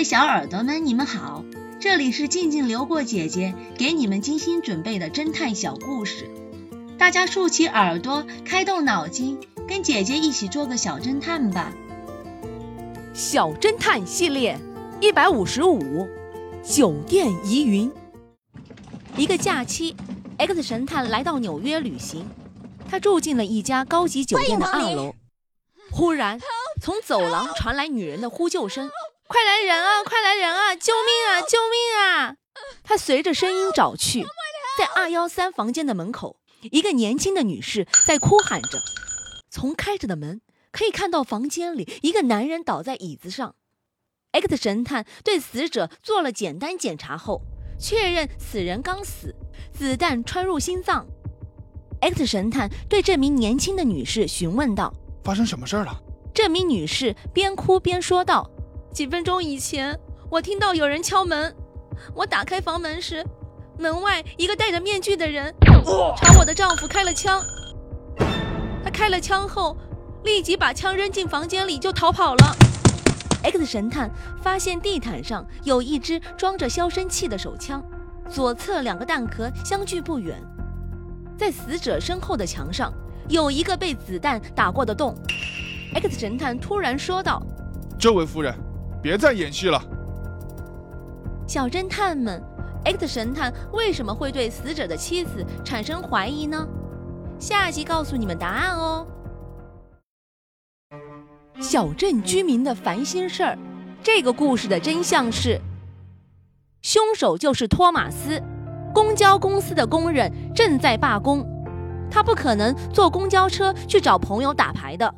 位小耳朵们，你们好，这里是静静流过姐姐给你们精心准备的侦探小故事，大家竖起耳朵，开动脑筋，跟姐姐一起做个小侦探吧。小侦探系列一百五十五，酒店疑云。一个假期，X 神探来到纽约旅行，他住进了一家高级酒店的二楼。忽然，从走廊传来女人的呼救声：“快来人啊！快来人啊！救命啊！救命啊！”他随着声音找去，在二幺三房间的门口，一个年轻的女士在哭喊着。从开着的门可以看到，房间里一个男人倒在椅子上。X 神探对死者做了简单检查后，确认死人刚死，子弹穿入心脏。X 神探对这名年轻的女士询问道。发生什么事儿了？这名女士边哭边说道：“几分钟以前，我听到有人敲门。我打开房门时，门外一个戴着面具的人朝我的丈夫开了枪。他开了枪后，立即把枪扔进房间里就逃跑了。”X 神探发现地毯上有一支装着消声器的手枪，左侧两个弹壳相距不远，在死者身后的墙上。有一个被子弹打过的洞，X 神探突然说道：“这位夫人，别再演戏了。”小侦探们，X 神探为什么会对死者的妻子产生怀疑呢？下集告诉你们答案哦。小镇居民的烦心事儿，这个故事的真相是，凶手就是托马斯，公交公司的工人正在罢工。他不可能坐公交车去找朋友打牌的。